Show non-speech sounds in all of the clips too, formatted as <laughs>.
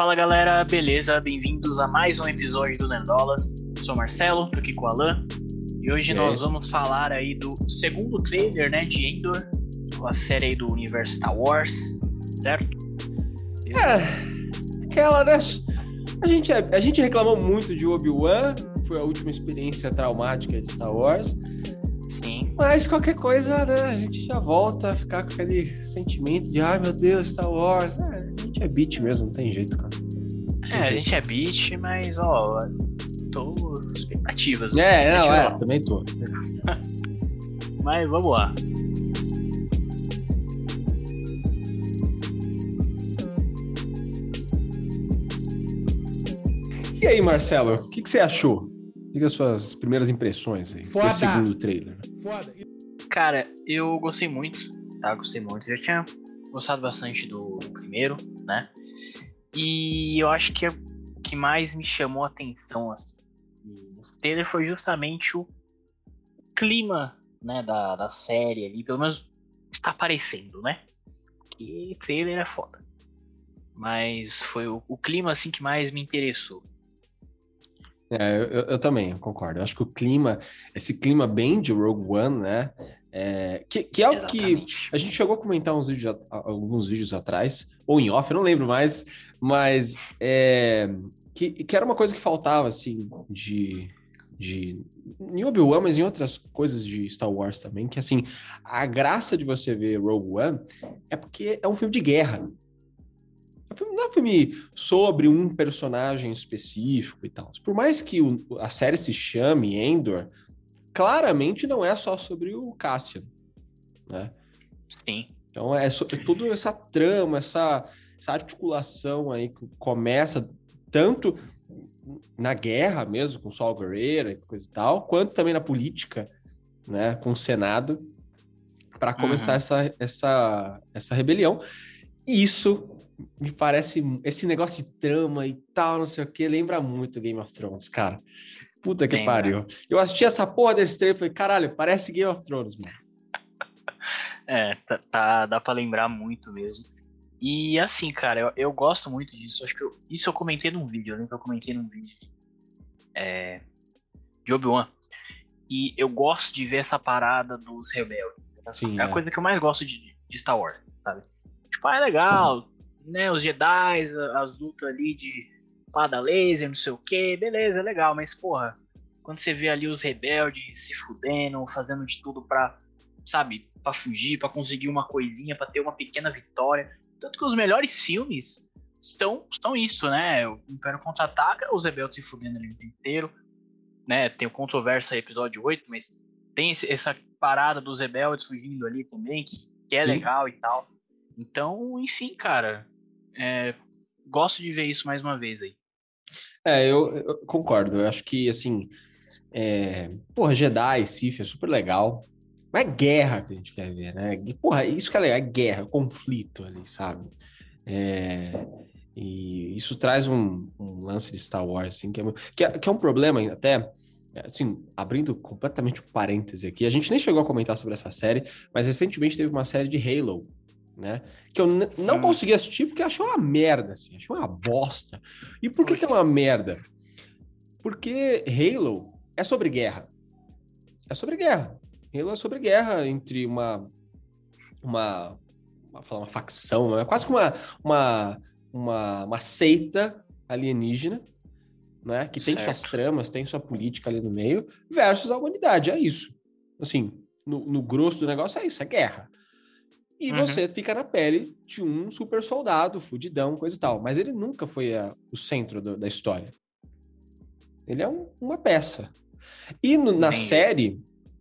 Fala galera, beleza? Bem-vindos a mais um episódio do Nerdolas. Sou Marcelo, tô aqui com o Alan. E hoje E nós vamos falar aí do segundo trailer, né, de Endor, a série aí do universo Star Wars, certo? É, aquela, né? A gente, é- a gente reclamou muito de Obi-Wan, foi a última experiência traumática de Star Wars. Mas qualquer coisa, né? A gente já volta a ficar com aquele sentimento de, ai meu Deus, Star Wars. É, a gente é beat mesmo, não tem jeito, cara. É, a gente é beat, mas ó, tô expectativas. É, não, é, também tô. <laughs> Mas vamos lá. E aí, Marcelo, o que, que você achou? Diga as suas primeiras impressões aí, Foda. desse segundo trailer. Foda. Cara, eu gostei muito, tá? Gostei muito. Eu já tinha gostado bastante do primeiro, né? E eu acho que o que mais me chamou a atenção assim, nesse trailer foi justamente o clima né, da, da série ali, pelo menos está aparecendo, né? Que trailer é foda. Mas foi o, o clima assim que mais me interessou. É, eu, eu- também, eu concordo. Eu acho que o clima, esse clima bem de Rogue One, né? é, que, que é o que a gente chegou a comentar uns vídeos, alguns vídeos atrás, ou em off, eu não lembro mais, mas é, que, que era uma coisa que faltava, assim, de, de em Obi-Wan, mas em outras coisas de Star Wars também, que assim, a graça de você ver Rogue One é porque é um filme de guerra. Não é um filme sobre um personagem específico e tal. Por mais que o- a série se chame Endor, claramente não é só sobre o Cassian, né? Sim. Então é, so- é toda essa trama, essa, essa articulação aí que começa tanto na guerra mesmo, com o Sol Guerreiro e coisa e tal, quanto também na política, né, com o Senado, para começar Uhum. essa, essa, essa rebelião. E isso me parece, esse negócio de trama e tal, não sei o que, lembra muito Game of Thrones, cara. Puta que Lembra. pariu. Eu assisti essa porra desse trailer e falei, caralho, parece Game of Thrones, mano. <laughs> É, tá, tá- dá pra lembrar muito mesmo. E assim, cara, eu, eu gosto muito disso. Acho que eu- isso eu comentei num vídeo, eu lembro que eu comentei num vídeo é, de Obi-Wan. E eu gosto de ver essa parada dos rebeldes. Sim, é a é. coisa que eu mais gosto de, de Star Wars, sabe? Tipo, ah, é legal, né? Os Jedi, as lutas ali de espada laser, não sei o que, beleza, é legal, mas porra, quando você vê ali os rebeldes se fudendo, fazendo de tudo pra, sabe, pra fugir, pra conseguir uma coisinha, pra ter uma pequena vitória. Tanto que os melhores filmes estão, estão isso, né? O Império Contra-Ataca, os rebeldes se fudendo ali o tempo inteiro, né? Tem o Controvérsia episódio 8, mas tem esse- essa parada dos rebeldes fugindo ali também, que, que é Sim. legal e tal. Então, enfim, cara, é, gosto de ver isso mais uma vez aí. É, eu, eu concordo. Eu acho que, assim, é... porra, Jedi, Sith é super legal. Mas é guerra que a gente quer ver, né? Porra, isso que é legal, é guerra, conflito ali, sabe? É, E isso traz um, um lance de Star Wars, assim, que é, que é, que é um problema até, assim, abrindo completamente um parêntese aqui, a gente nem chegou a comentar sobre essa série, mas recentemente teve uma série de Halo, né? Que eu não Hum. consegui assistir porque achei uma merda, assim, achei uma bosta. E por que, que é uma merda? Porque Halo é sobre guerra. É sobre guerra. Halo é sobre guerra entre uma. Uma. Uma, uma facção, é quase que uma, uma, uma, uma seita alienígena, né? Que tem Certo. suas tramas, tem sua política ali no meio, versus a humanidade. É isso. Assim, no, no grosso do negócio é isso, é guerra. E Uhum. você fica na pele de um super soldado, fudidão, coisa e tal. Mas ele nunca foi a- o centro do- da história. Ele é um- uma peça. E no- na Entendi. série,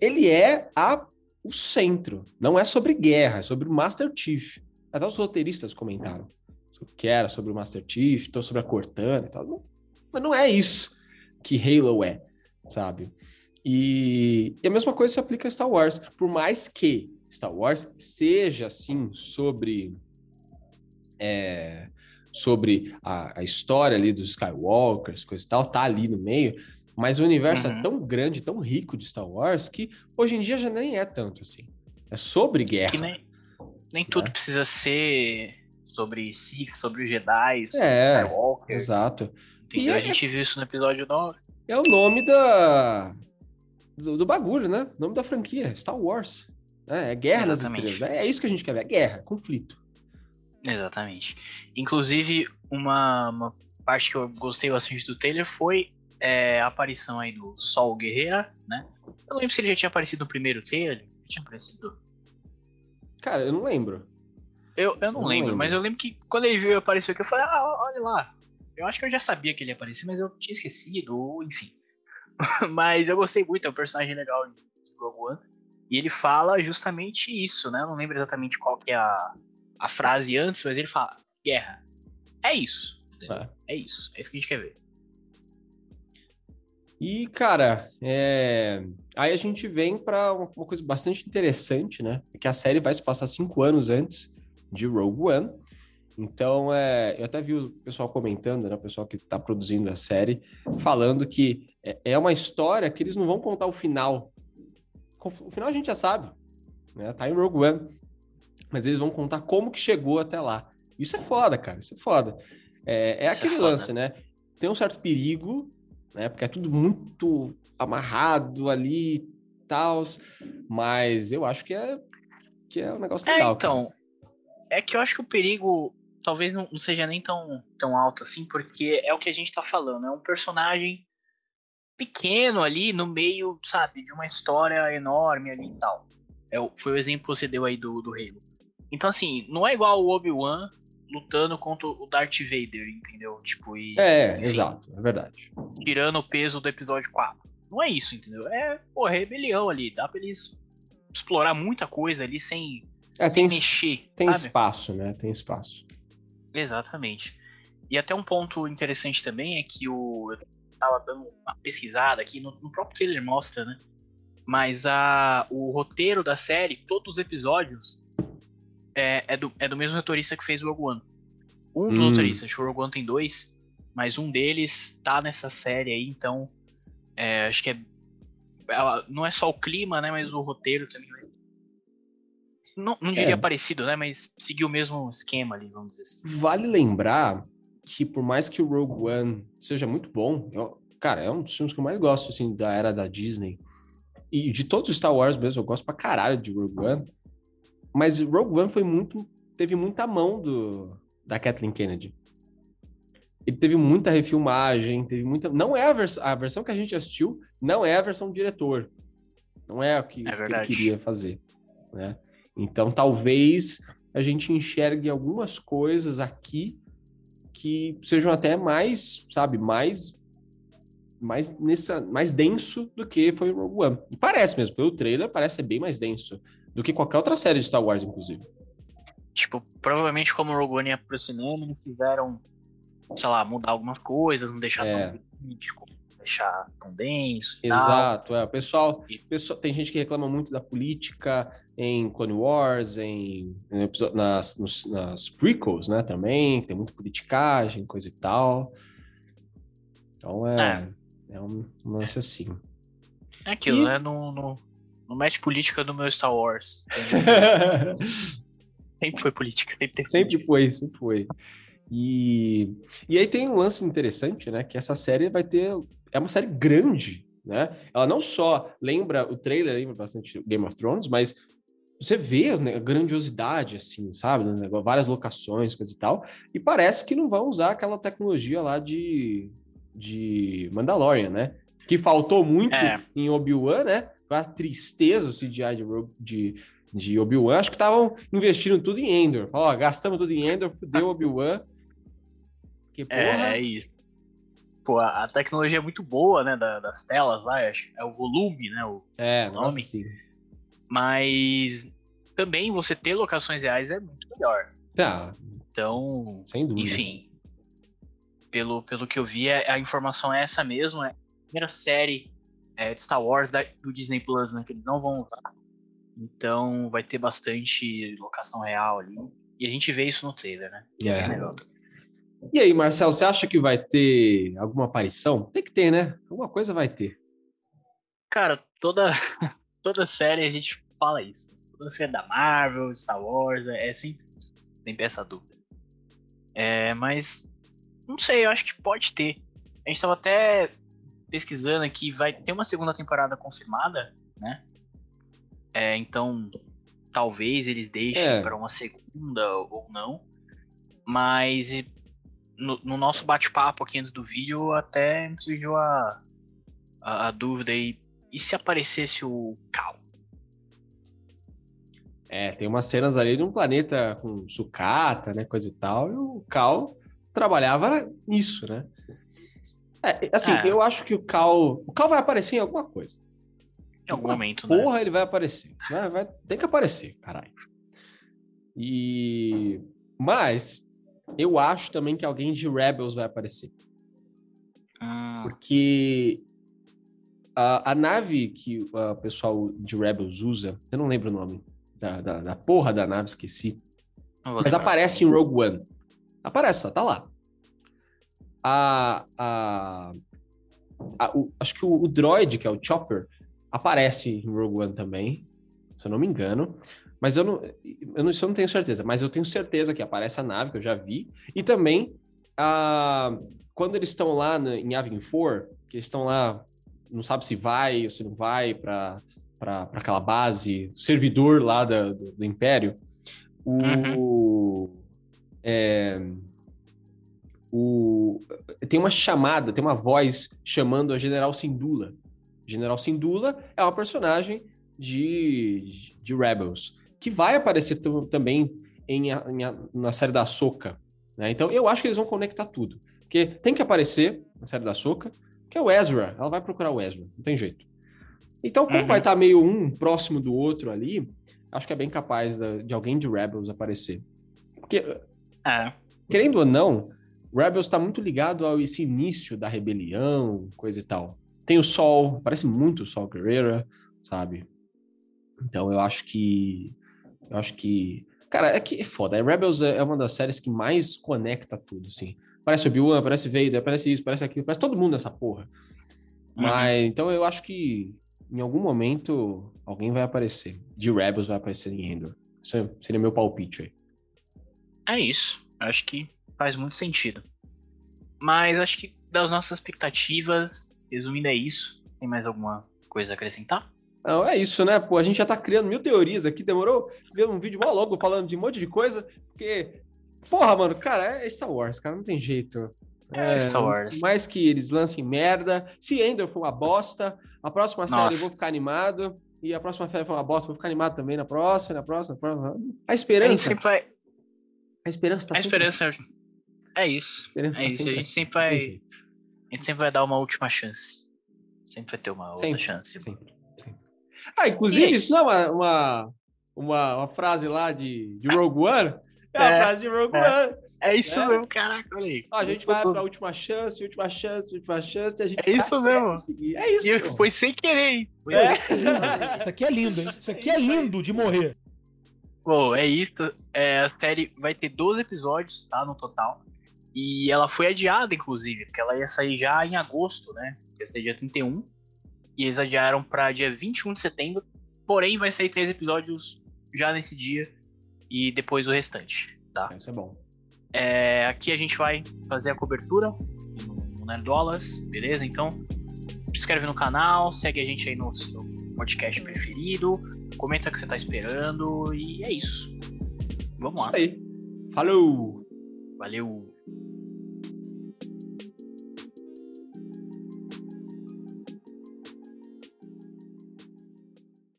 ele é a- o centro. Não é sobre guerra, é sobre o Master Chief. Até os roteiristas comentaram sobre o que era sobre o Master Chief, então sobre a Cortana e tal. Não- mas não é isso que Halo é, sabe? E, e a mesma coisa se aplica a Star Wars. Por mais que Star Wars seja, assim, sobre... é, sobre a, a história ali dos Skywalkers, coisa e tal, tá ali no meio, mas o universo Uhum. é tão grande, tão rico de Star Wars, que hoje em dia já nem é tanto assim. É sobre guerra. Nem, nem tudo Né? precisa ser sobre Sith, sobre os Jedi, sobre É, Skywalker. Exato. Entendeu? E A é- gente viu isso no episódio 9. É o nome da do, do bagulho, né? O nome da franquia, Star Wars. É, é Guerra das Exatamente. Estrelas. É, é isso que a gente quer ver, é guerra, conflito. Exatamente. Inclusive, uma, uma parte que eu gostei bastante do trailer foi é, a aparição aí do Sol Guerreira, né? Eu não lembro se ele já tinha aparecido no primeiro trailer. Ele tinha aparecido. Cara, eu não lembro. Eu, eu não não lembro, lembro. mas eu lembro que quando ele veio apareceu aqui, eu falei, ah, olha lá. Eu acho que eu já sabia que ele ia aparecer, mas eu tinha esquecido, ou enfim. <laughs> mas eu gostei muito, é um personagem legal de Rogue One. E ele fala justamente isso, né? Eu não lembro exatamente qual que é a, a frase antes, mas ele fala, guerra. É isso. É. É isso. É isso que a gente quer ver. E, cara, é, aí a gente vem para uma coisa bastante interessante, né? Que a série vai se passar cinco anos antes de Rogue One. Então, é, eu até vi o pessoal comentando, né? O pessoal que tá produzindo a série, falando que é, é uma história que eles não vão contar o final. O final a gente já sabe, né? Tá em Rogue One. Mas eles vão contar como que chegou até lá. Isso é foda, cara. Isso é foda. É, é é aquele foda. lance, né? Tem um certo perigo, né? Porque é tudo muito amarrado ali e tal. Mas eu acho que é, que é um negócio É, legal. então. É que eu acho que o perigo talvez não, não seja nem tão, tão alto assim, porque é o que a gente tá falando. É um personagem pequeno ali no meio, sabe, de uma história enorme ali e tal. É, foi o exemplo que você deu aí do, do Halo. Então, assim, não é igual o Obi-Wan lutando contra o Darth Vader, entendeu? Tipo, e. É, enfim, exato, é verdade. tirando o peso do episódio 4. Não é isso, entendeu? É, pô, rebelião ali. Dá pra eles explorar muita coisa ali sem, É, sem tem, mexer. tem sabe? espaço, né? Tem espaço. Exatamente. E até um ponto interessante também é que o. Eu tava dando uma pesquisada aqui, no, no próprio trailer mostra, né? Mas a, o roteiro da série, todos os episódios, é, é, do, é do mesmo roteirista que fez o Rogue One. Um dos Hum. roteiristas, acho que o Rogue One tem dois, mas um deles tá nessa série aí, então. é, acho que é. ela- não é só o clima, né? Mas o roteiro também vai. Não, não diria É. parecido, né? Mas seguiu o mesmo esquema ali, vamos dizer assim. Vale lembrar que por mais que o Rogue One seja muito bom, eu- cara, é um dos filmes que eu mais gosto, assim, da era da Disney. E de todos os Star Wars mesmo, eu gosto pra caralho de Rogue One. Mas Rogue One foi muito, teve muita mão do, da Kathleen Kennedy. Ele teve muita refilmagem, teve muita... Não é a, vers a versão que a gente assistiu, não é a versão do diretor. Não é o que, É que ele queria fazer, né? Então, talvez a gente enxergue algumas coisas aqui que sejam até mais, sabe, mais mais nessa mais denso do que foi o Rogue One. E parece mesmo, pelo trailer parece ser bem mais denso do que qualquer outra série de Star Wars, inclusive. Tipo, provavelmente como o Rogue One ia aproximando, não quiseram, sei lá, mudar algumas coisas, não deixar É. tão crítico, não deixar tão denso. Exato, é. O pessoal, pessoal, tem gente que reclama muito da política em Clone Wars, em, em nas, nos- nas prequels, né, também, que tem muita politicagem, coisa e tal. Então é, é. um um lance assim. É aquilo, E- né? Não, não, não mete política no meu Star Wars. <laughs> sempre foi política, sempre teve Sempre política. foi, sempre foi. E, e aí tem um lance interessante, né? Que essa série vai ter. É uma série grande, né? Ela não só lembra, o trailer lembra bastante Game of Thrones, mas você vê né, a grandiosidade, assim, sabe? né, Várias locações, coisa e tal. E parece que não vão usar aquela tecnologia lá de, de Mandalorian, né? Que faltou muito É. em Obi-Wan, né? A tristeza o CGI de, de, de Obi-Wan. Acho que estavam investindo tudo em Endor. Ó, gastamos tudo em Endor, fudeu Obi-Wan. Que porra. É, é isso. Pô, a, a tecnologia é muito boa, né? da- das telas lá, acho. É o volume, né? O, É, o nossa, nome. sim. mas também você ter locações reais é muito melhor. Tá, Então, sem dúvida. Enfim, pelo, pelo que eu vi, é- a informação é essa mesmo. É a primeira série é, de Star Wars da- do Disney Plus, né? Que eles não vão usar. Então vai ter bastante locação real ali. E a gente vê isso no trailer, né? Que É. bem legal. E aí, Marcelo, você acha que vai ter alguma aparição? Tem que ter, né? Alguma coisa vai ter. Cara, toda, <laughs> toda série a gente fala isso. Toda série da Marvel, Star Wars, é, é sempre, sempre essa dúvida. É, mas não sei, eu acho que pode ter. A gente tava até pesquisando aqui, vai ter uma segunda temporada confirmada, né? É, então, talvez eles deixem é. para uma segunda ou não. Mas no, no nosso bate-papo aqui antes do vídeo, até surgiu a, a, a, dúvida aí. E se aparecesse o Cal? É, tem umas cenas ali de um planeta com sucata, né? Coisa e tal. E o Cal trabalhava nisso, né? É, assim, é. eu acho que o Cal. O Cal vai aparecer em alguma coisa. Em algum momento, porra, né? Porra, ele vai aparecer. Vai, vai, tem que aparecer, caralho. E. Mas, eu acho também que alguém de Rebels vai aparecer. Ah. Porque a, a nave que o pessoal de Rebels usa, eu não lembro o nome da, da, da porra da nave, esqueci. Mas aparece em Rogue One. Aparece, tá lá. A, a, a o, acho que o, o droid, que é o Chopper, aparece em Rogue One também, se eu não me engano. Mas eu não, eu não, isso eu não tenho certeza, mas eu tenho certeza que aparece a nave, que eu já vi. E também, a, quando eles estão lá no, em Avin 4, que eles estão lá, não sabe se vai ou se não vai para aquela base, servidor lá da, do, do, Império, o, uhum. é, o, tem uma chamada, tem uma voz chamando a General Sindula. General Sindula é uma personagem de, de Rebels que vai aparecer também em, em, na série da Soca. Né? Então eu acho que eles vão conectar tudo. Porque tem que aparecer na série da Soca, que é o Ezra. Ela vai procurar o Ezra, não tem jeito. Então, como uhum. vai estar meio um próximo do outro ali, acho que é bem capaz de, de alguém de Rebels aparecer. Porque, é. querendo ou não, Rebels está muito ligado ao esse início da rebelião, coisa e tal. Tem o Sol, parece muito o Sol Guerrera, sabe? Então eu acho que eu acho que. Cara, é que é foda. A Rebels é uma das séries que mais conecta tudo, assim. Parece Obi-Wan, parece Vader, parece isso, parece aquilo, parece todo mundo nessa porra. Uhum. Mas, então eu acho que em algum momento alguém vai aparecer. De Rebels vai aparecer em Endor. Isso seria meu palpite aí. É isso. Acho que faz muito sentido. Mas acho que das nossas expectativas, resumindo é isso. Tem mais alguma coisa a acrescentar? Não, é isso, né? Pô, a gente já tá criando mil teorias aqui, demorou? Ver um vídeo mal logo falando de um monte de coisa, porque, porra, mano, cara, é Star Wars, cara, não tem jeito. É, é Star Wars. Mais que eles lancem merda. Se Ender for uma bosta, a próxima Nossa. série eu vou ficar animado. E a próxima série for uma bosta, eu vou ficar animado também na próxima, na próxima, na próxima. A esperança. A sempre vai. A esperança tá A esperança sempre... é isso. A é tá isso. A gente sempre vai. A gente sempre vai dar uma última chance. Sempre vai ter uma outra sempre. chance. Sempre. Ah, inclusive, isso não é uma, uma, uma, uma, frase lá de, de Rogue One? <laughs> É a é, frase de Rogue é. One. É isso é. mesmo, caraca, olha aí. a gente vai pra última chance, última chance, última chance, e a gente É isso mesmo. É isso. E foi sem querer, hein? É. <laughs> Isso aqui é lindo, hein? Isso aqui é lindo de morrer. Bom, é isso. É, a série vai ter 12 episódios, tá? No total. E ela foi adiada, inclusive, porque ela ia sair já em agosto, né? Ia ser dia 31 e eles adiaram para dia 21 de setembro. Porém, vai sair três episódios já nesse dia e depois o restante, tá? Isso é bom. É, aqui a gente vai fazer a cobertura no Nerdolas, beleza? Então, se inscreve no canal, segue a gente aí no seu podcast preferido, comenta o que você tá esperando e é isso. Vamos isso lá. Aí. Falou! Valeu!